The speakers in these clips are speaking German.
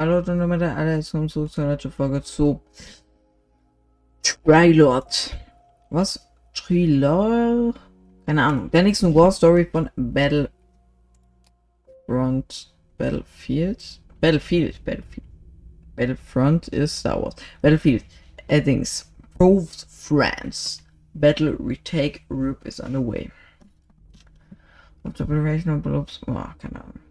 Hallo und damit alles zum zurück zur letzten Folge zu Trilord. Was? Trilord? Keine Ahnung. Der nächsten War Story von Battlefront Battlefield? Battlefield. Battlefield. Battlefront ist Star Wars. Battlefield. Eddings. Proved France. Battle Retake Roop is underway. Observation of Blobs. Oh, keine Ahnung.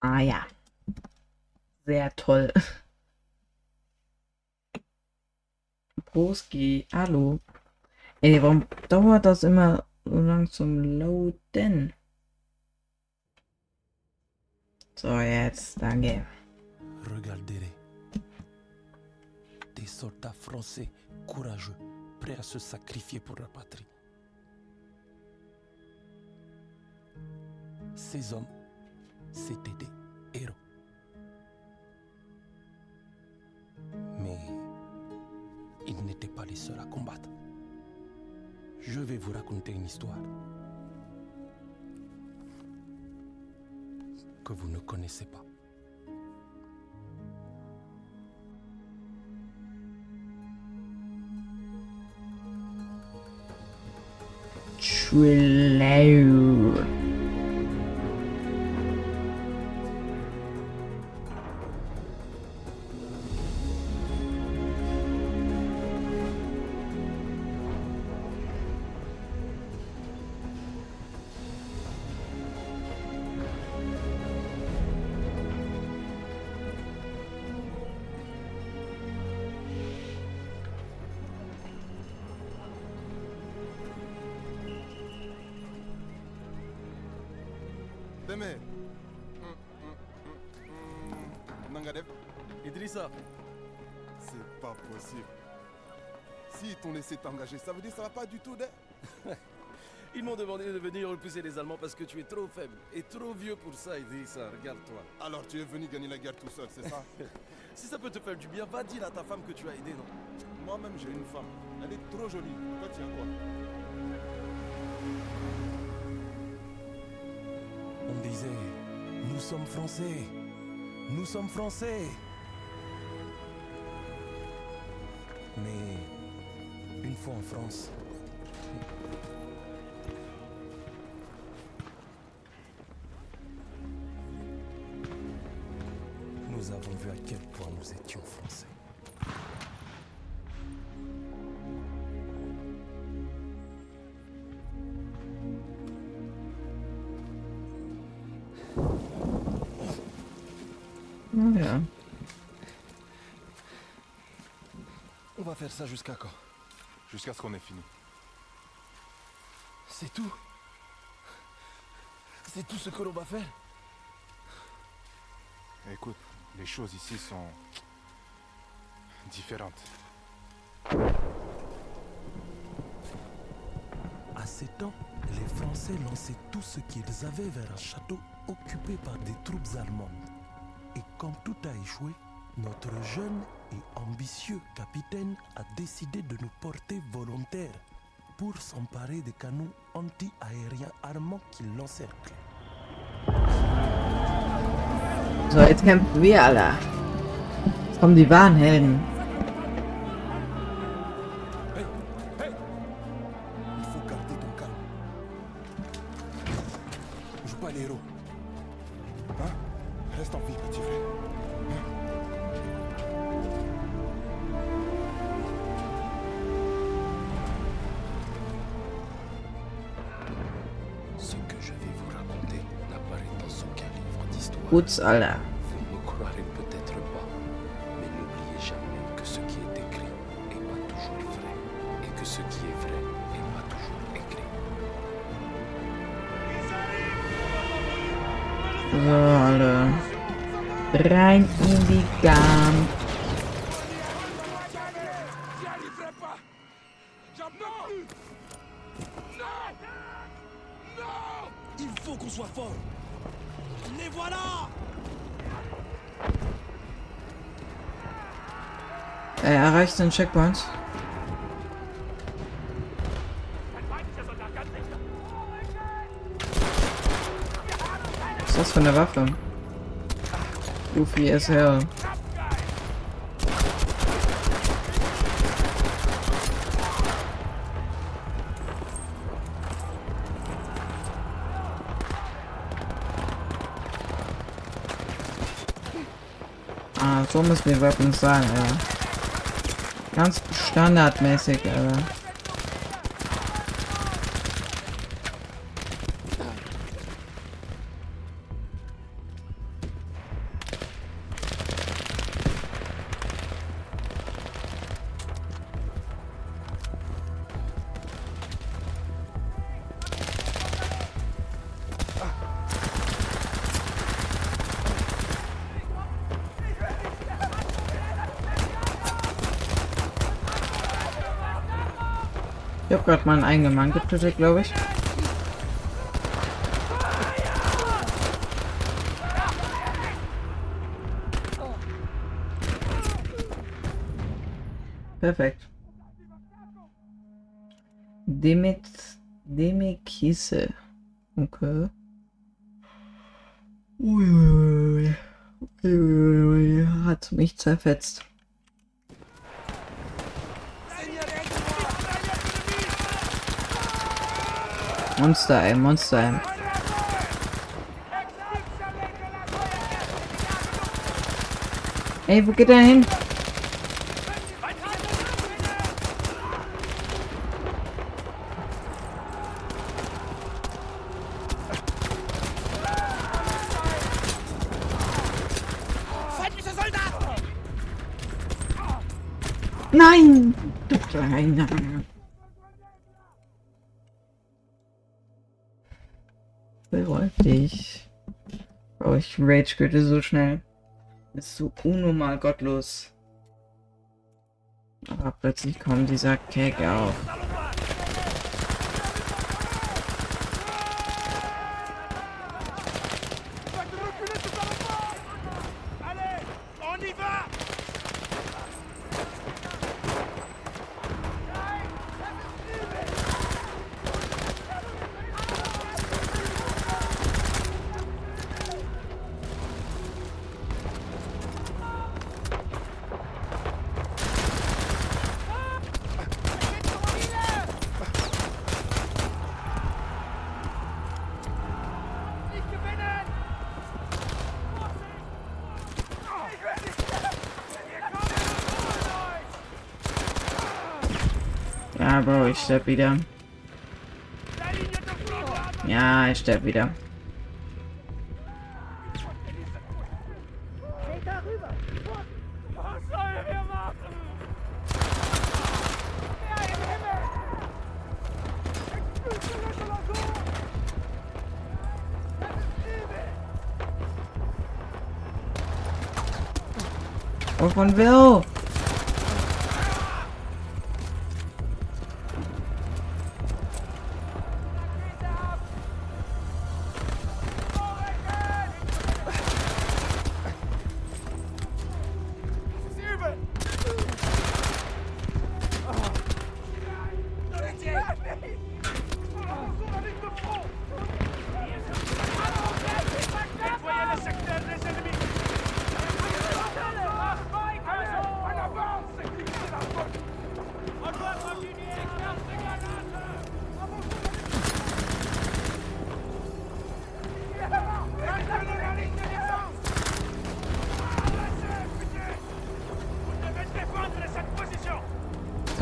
Ah ja. Sehr toll. Broski, hallo. Ey, warum dauert das immer so lang zum Loaden? So, jetzt, danke. Regardez-les. Des soldats français courageux, prêts à se sacrifier pour leur patrie. Ces hommes, c'étaient des héros. Mais ils n'étaient pas les seuls à combattre. Je vais vous raconter une histoire que vous ne connaissez pas. Idrissa, c'est pas possible. S'ils t'ont laissé t'engager, ça veut dire que ça va pas du tout, de... ils m'ont demandé de venir repousser les Allemands parce que tu es trop faible et trop vieux pour ça, Idrissa. Regarde-toi. Alors tu es venu gagner la guerre tout seul, c'est ça? Si ça peut te faire du bien, va dire à ta femme que tu as aidé, non? Moi-même, j'ai une femme. Elle est trop jolie. Toi, tu as quoi? On disait, nous sommes français. Nous sommes français. Mais une fois en France, nous avons vu à quel point nous étions français. Faire ça jusqu'à quand Jusqu'à ce qu'on ait fini. C'est tout C'est tout ce que l'on va faire Écoute, les choses ici sont différentes. À ces temps, les Français lançaient tout ce qu'ils avaient vers un château occupé par des troupes allemandes. Et quand tout a échoué, notre jeune et ambitieux capitaine a décidé de nous porter volontaires pour s'emparer des canons anti-aériens armants qui l'encerclent. So, jetzt kämpfen wir alle. Jetzt kommen die toujours écrit. So, Alter. Rein in die Gang. Erreicht den Checkpoint. Was ist das für eine Waffe? Goofy as hell. Ah, so müssen die Weapons sein, ja. Standardmäßig, aber. Ich hab grad meinen eigenen Mann getötet, glaube ich. Perfekt. Demet Demekisse. Okay. Uiuiui. Uiuiui. Hat mich zerfetzt. Monster, ey, Monster, ey. Ey, wo geht er hin? Nein! Du Kleiner. Rage quitte so schnell. Ist so unnormal gottlos. Aber plötzlich kommt dieser Keg auf. Yeah, bro, he's steppy down. Yeah, he's steppy down. Ook.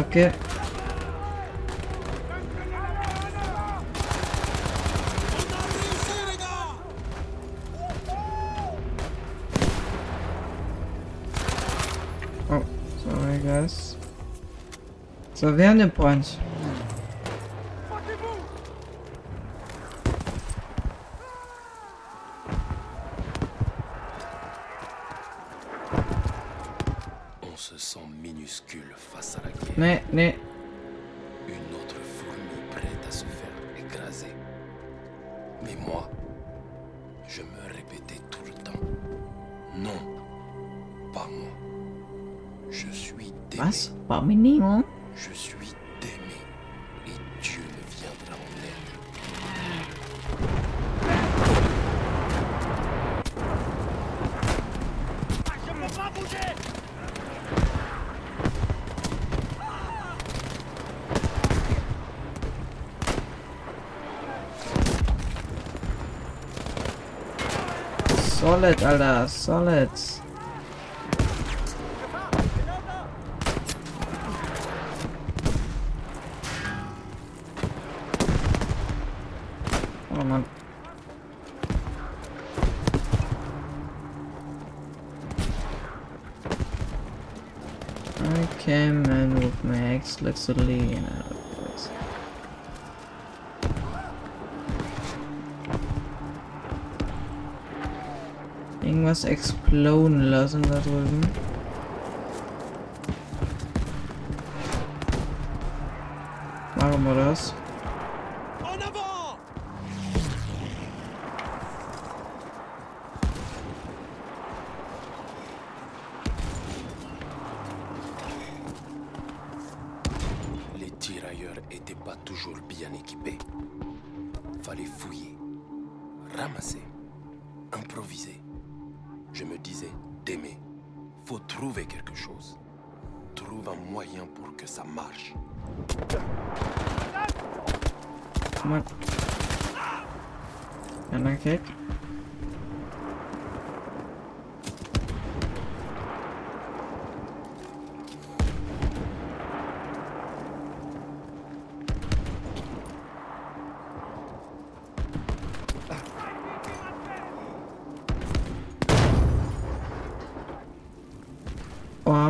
Okay. oh sorry guys so we are in the point sont minuscules face à la guerre. Mais, mais, Solid, Alter. Solid. Oh Mann. I came in with my ex literally in Irgendwas exploden lassen da drüben. Machen wir das. En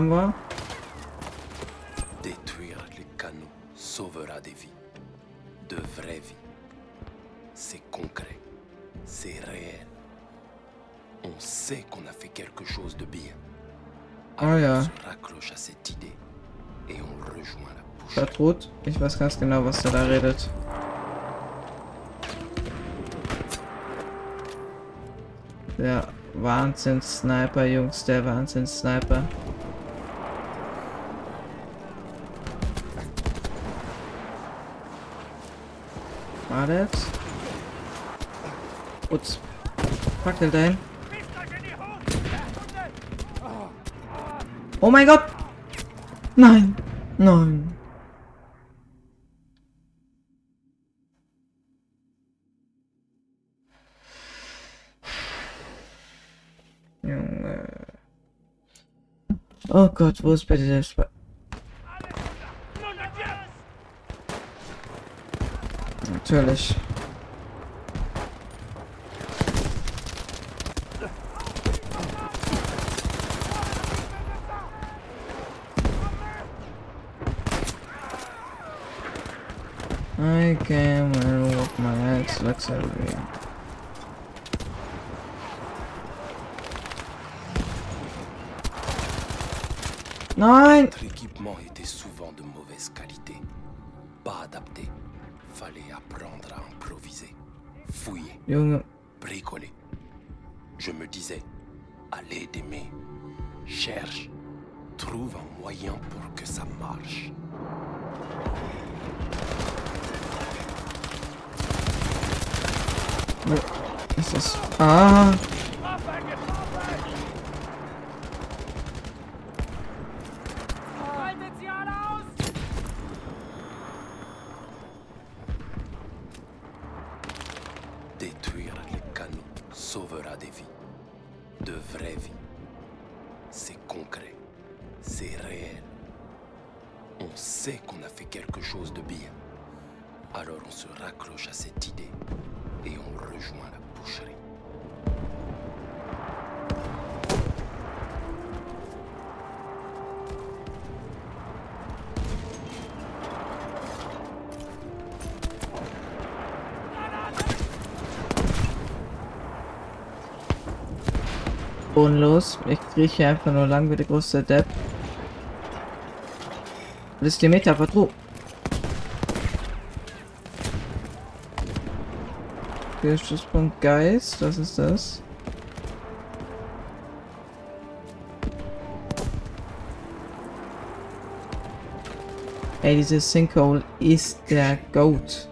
Wir? Détruire les canaux sauvera des vies. De vraies vies. C'est concret. C'est réel. On sait qu'on a fait quelque chose de bien. Ah ja. on se raccroche à cette idée et on rejoint la bouche. Gertrud, ich weiß ganz genau, was der da redet. Der Wahnsinns-Sniper, Jungs, der Wahnsinns-Sniper. Wartet. Putz. Fackel dahin. Oh mein Gott! Nein! Nein! Junge. Oh Gott, wo ist bitte der Sp Natürlich. I came in with my ex luxury. Nein! Notre équipement était souvent de mauvaise qualité. Pas adapté. Fallait apprendre à improviser. Fouiller. Bricoler. Je me disais, allez d'aimer, cherche, trouve un moyen pour que ça marche. Ah! Détruire les canaux sauvera des vies. De vraies vies. C'est concret. C'est réel. On sait qu'on a fait quelque chose de bien. Alors on se raccroche à cette idée et on rejoint la boucherie. Bodenlos. Ich kriege hier einfach nur lang wie der große Depp. Das ist die Meta Vertrug. Okay, Stützpunkt Geist, was ist das? Ey, dieses Sinkhole ist der Goat.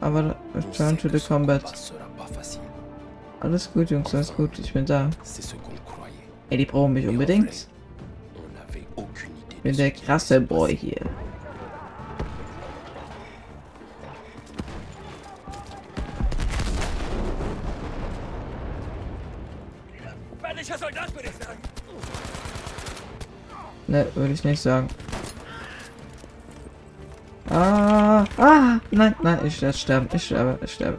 Aber return to the combat. Alles gut, Jungs, alles gut. Ich bin da. Ey, die brauchen mich unbedingt. Ich bin de der krasse Boy hier. Ne, würde ich nicht sagen. Ah, ah, nein, nein, ich werde sterben, ich sterbe, ich sterbe.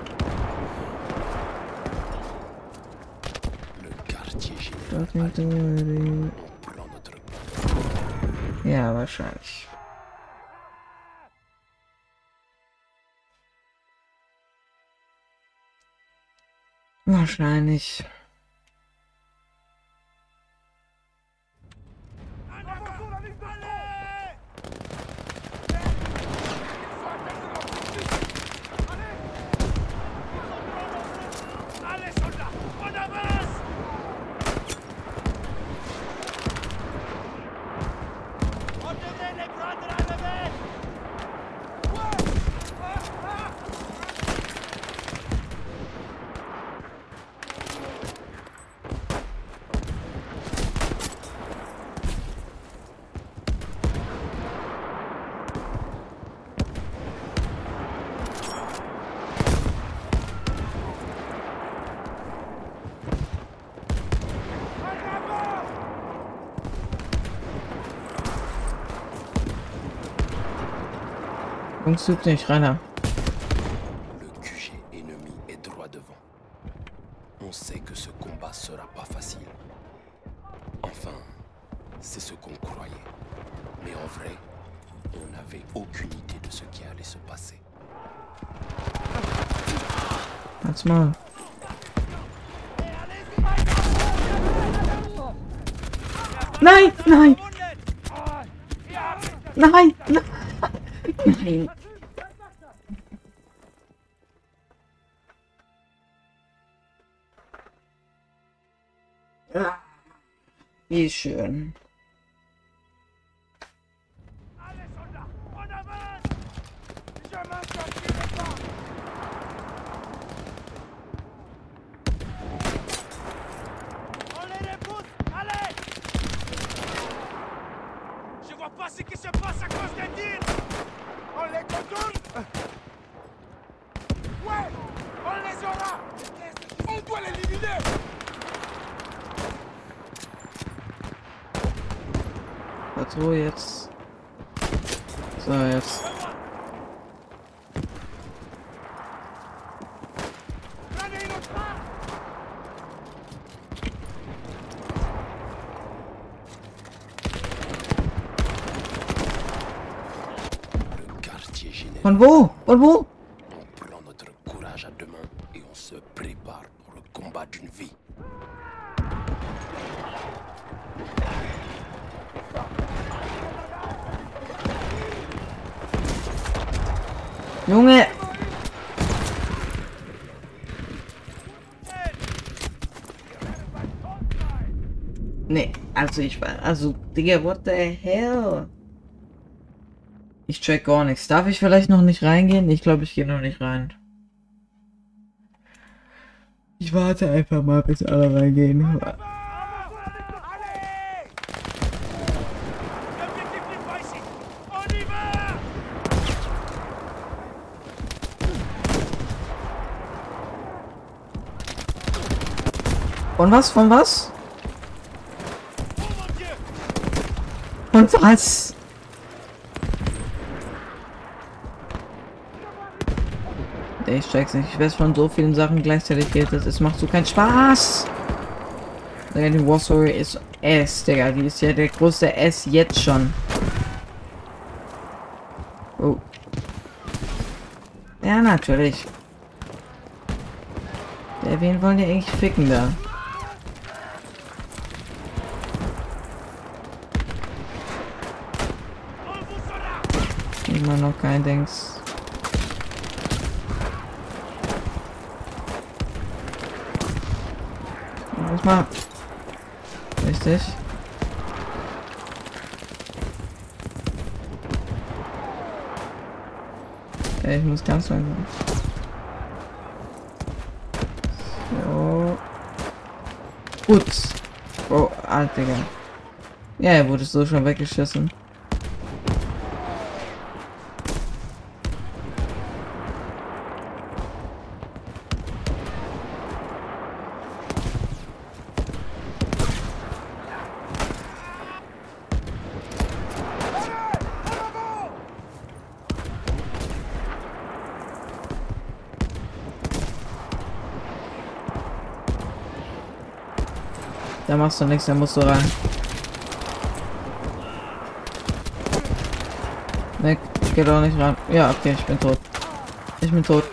Ja, wahrscheinlich. Wahrscheinlich. Rainer. Le QG ennemi est droit devant. On sait que ce combat sera pas facile. Enfin, c'est ce qu'on croyait. Mais en vrai, on n'avait aucune idée de ce qui allait se passer. Halt's mal. Nein, nein, nein, nein, contourne! Ouais! On les aura! On doit l'éliminer So, jetzt. So, jetzt. Von wo? Von wo? Junge! Nee, also ich war. Also, Digga, what the hell? Ich check gar nichts. Darf ich vielleicht noch nicht reingehen? Ich glaube, ich gehe noch nicht rein. Ich warte einfach mal, bis alle reingehen. Von was? Von was? Und was? Ich check's nicht. Ich weiß von so vielen Sachen gleichzeitig geht. Das macht so keinen Spaß. Digga, die War Story ist S, Digga. Die ist ja der größte S jetzt schon. Oh. Ja, natürlich. Der, wen wollen die eigentlich ficken da? Immer noch kein Dings. Muss mal. Richtig. Ey, ich muss ganz langsam. So. Gut. Oh, alt, Digga. Ja, er wurde so schon weggeschissen. Machst du nichts, da musst du rein. Ne, geht auch nicht ran. Ja, okay, ich bin tot. Ich bin tot.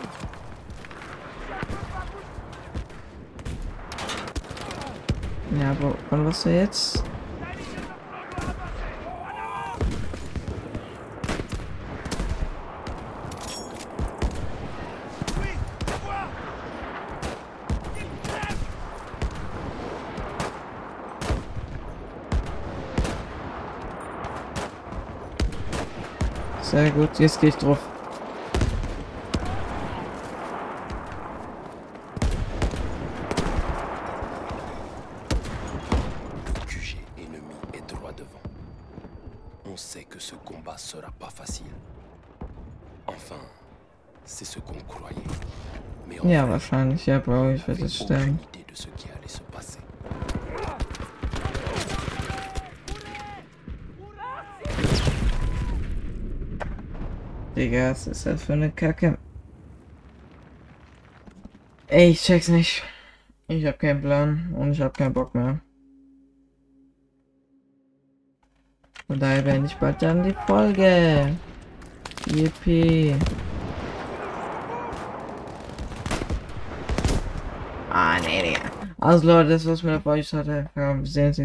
Ja, aber von was du jetzt? Sehr gut, jetzt gehe ich drauf. QG ennemi est droit devant. On sait que ce combat sera pas facile. Enfin, c'est ce qu'on croyait. Mais en Ja, wahrscheinlich. Ja, Bro, ich on werde n'avait jetzt sterben. aucune idée de ce qui allait se passer. Digga, was ist das für eine Kacke? Ey, ich check's nicht. Ich hab keinen Plan und ich hab keinen Bock mehr. Von daher beende ich bald dann die Folge. Yippie. Ah, nee, Digga. Also Leute, das war's mit der Folge. Ja, wir sehen uns.